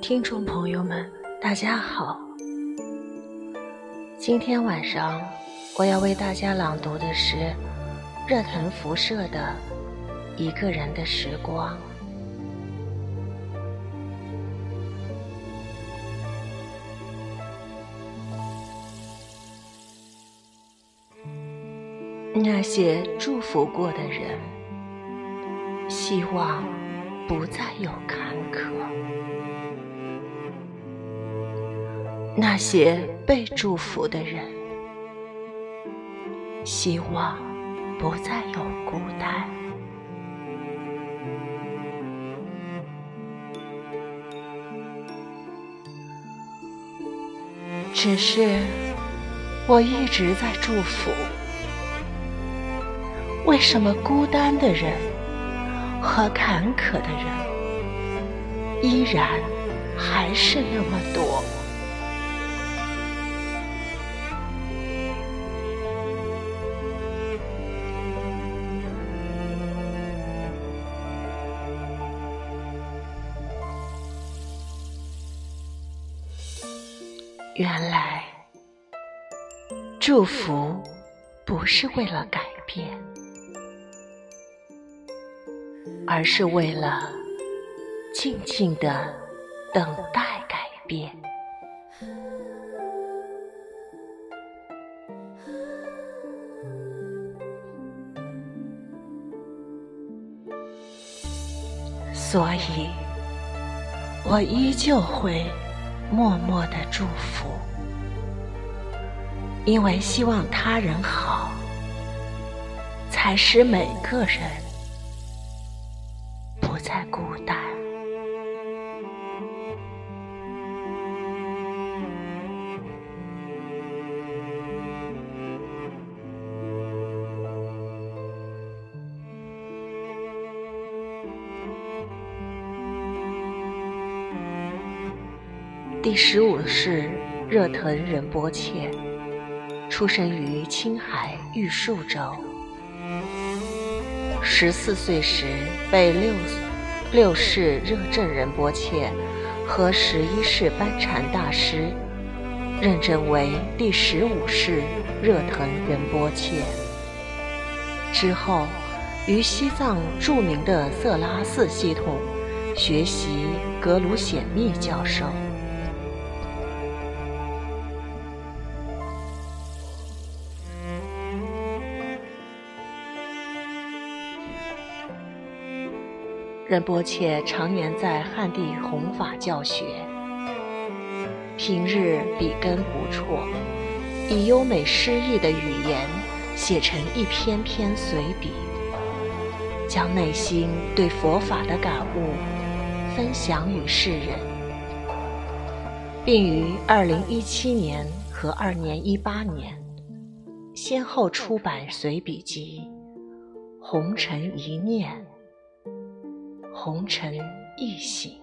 听众朋友们，大家好。今天晚上我要为大家朗读的是热腾辐射的《一个人的时光》。那些祝福过的人，希望不再有坎坷。那些被祝福的人，希望不再有孤单。只是我一直在祝福，为什么孤单的人和坎坷的人依然还是那么多？原来，祝福不是为了改变，而是为了静静的等待改变。所以，我依旧会。默默的祝福，因为希望他人好，才使每个人再孤单。第十五世热腾仁波切出生于青海玉树州。十四岁时被六六世热振仁波切和十一世班禅大师认证为第十五世热腾仁波切。之后，于西藏著名的色拉寺系统学习格鲁显密教授。仁波切常年在汉地弘法教学，平日笔耕不辍，以优美诗意的语言写成一篇篇随笔，将内心对佛法的感悟分享与世人，并于二零一七年和二年一八年先后出版随笔集《红尘一念》。红尘一醒。